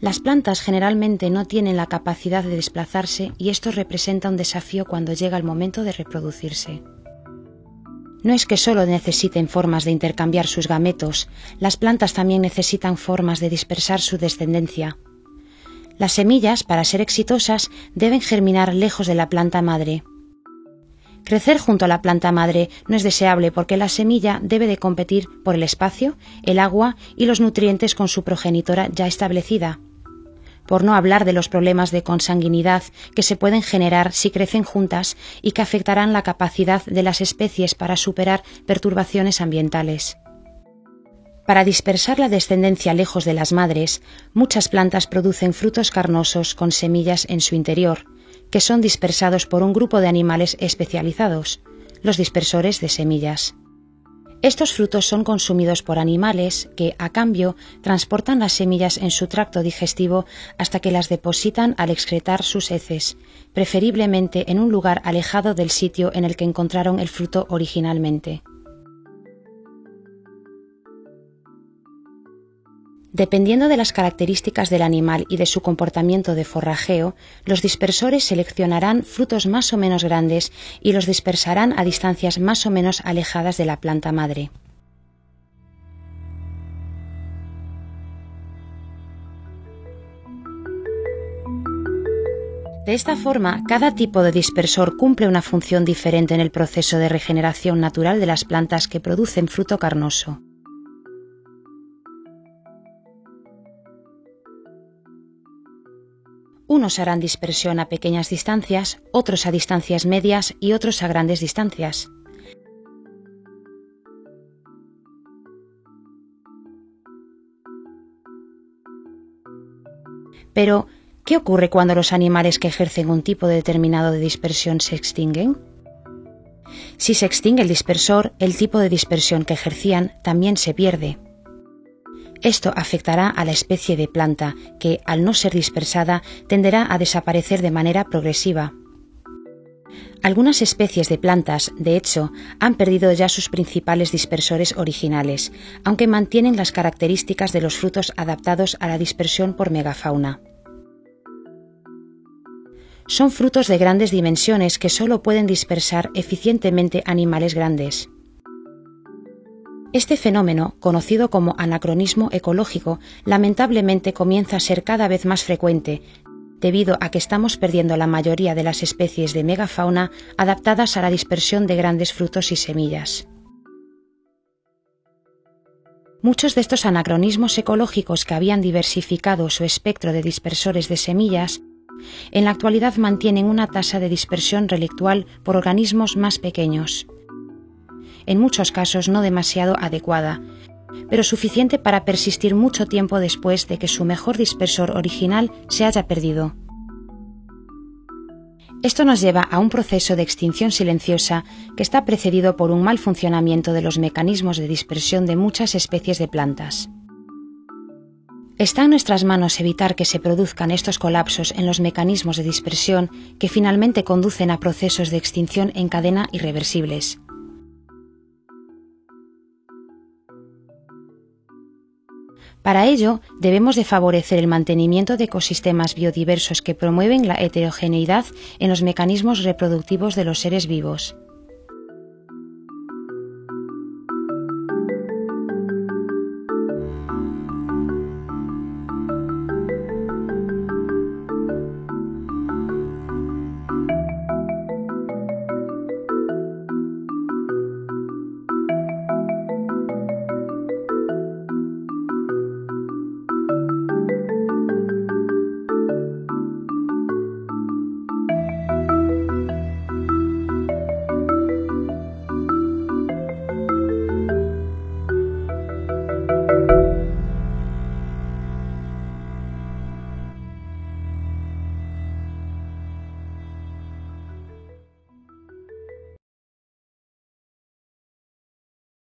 Las plantas generalmente no tienen la capacidad de desplazarse y esto representa un desafío cuando llega el momento de reproducirse. No es que solo necesiten formas de intercambiar sus gametos, las plantas también necesitan formas de dispersar su descendencia. Las semillas, para ser exitosas, deben germinar lejos de la planta madre. Crecer junto a la planta madre no es deseable porque la semilla debe de competir por el espacio, el agua y los nutrientes con su progenitora ya establecida por no hablar de los problemas de consanguinidad que se pueden generar si crecen juntas y que afectarán la capacidad de las especies para superar perturbaciones ambientales. Para dispersar la descendencia lejos de las madres, muchas plantas producen frutos carnosos con semillas en su interior, que son dispersados por un grupo de animales especializados, los dispersores de semillas. Estos frutos son consumidos por animales que, a cambio, transportan las semillas en su tracto digestivo hasta que las depositan al excretar sus heces, preferiblemente en un lugar alejado del sitio en el que encontraron el fruto originalmente. Dependiendo de las características del animal y de su comportamiento de forrajeo, los dispersores seleccionarán frutos más o menos grandes y los dispersarán a distancias más o menos alejadas de la planta madre. De esta forma, cada tipo de dispersor cumple una función diferente en el proceso de regeneración natural de las plantas que producen fruto carnoso. Unos harán dispersión a pequeñas distancias, otros a distancias medias y otros a grandes distancias. Pero, ¿qué ocurre cuando los animales que ejercen un tipo determinado de dispersión se extinguen? Si se extingue el dispersor, el tipo de dispersión que ejercían también se pierde. Esto afectará a la especie de planta, que, al no ser dispersada, tenderá a desaparecer de manera progresiva. Algunas especies de plantas, de hecho, han perdido ya sus principales dispersores originales, aunque mantienen las características de los frutos adaptados a la dispersión por megafauna. Son frutos de grandes dimensiones que solo pueden dispersar eficientemente animales grandes. Este fenómeno, conocido como anacronismo ecológico, lamentablemente comienza a ser cada vez más frecuente, debido a que estamos perdiendo la mayoría de las especies de megafauna adaptadas a la dispersión de grandes frutos y semillas. Muchos de estos anacronismos ecológicos que habían diversificado su espectro de dispersores de semillas, en la actualidad mantienen una tasa de dispersión relictual por organismos más pequeños en muchos casos no demasiado adecuada, pero suficiente para persistir mucho tiempo después de que su mejor dispersor original se haya perdido. Esto nos lleva a un proceso de extinción silenciosa que está precedido por un mal funcionamiento de los mecanismos de dispersión de muchas especies de plantas. Está en nuestras manos evitar que se produzcan estos colapsos en los mecanismos de dispersión que finalmente conducen a procesos de extinción en cadena irreversibles. Para ello, debemos de favorecer el mantenimiento de ecosistemas biodiversos que promueven la heterogeneidad en los mecanismos reproductivos de los seres vivos.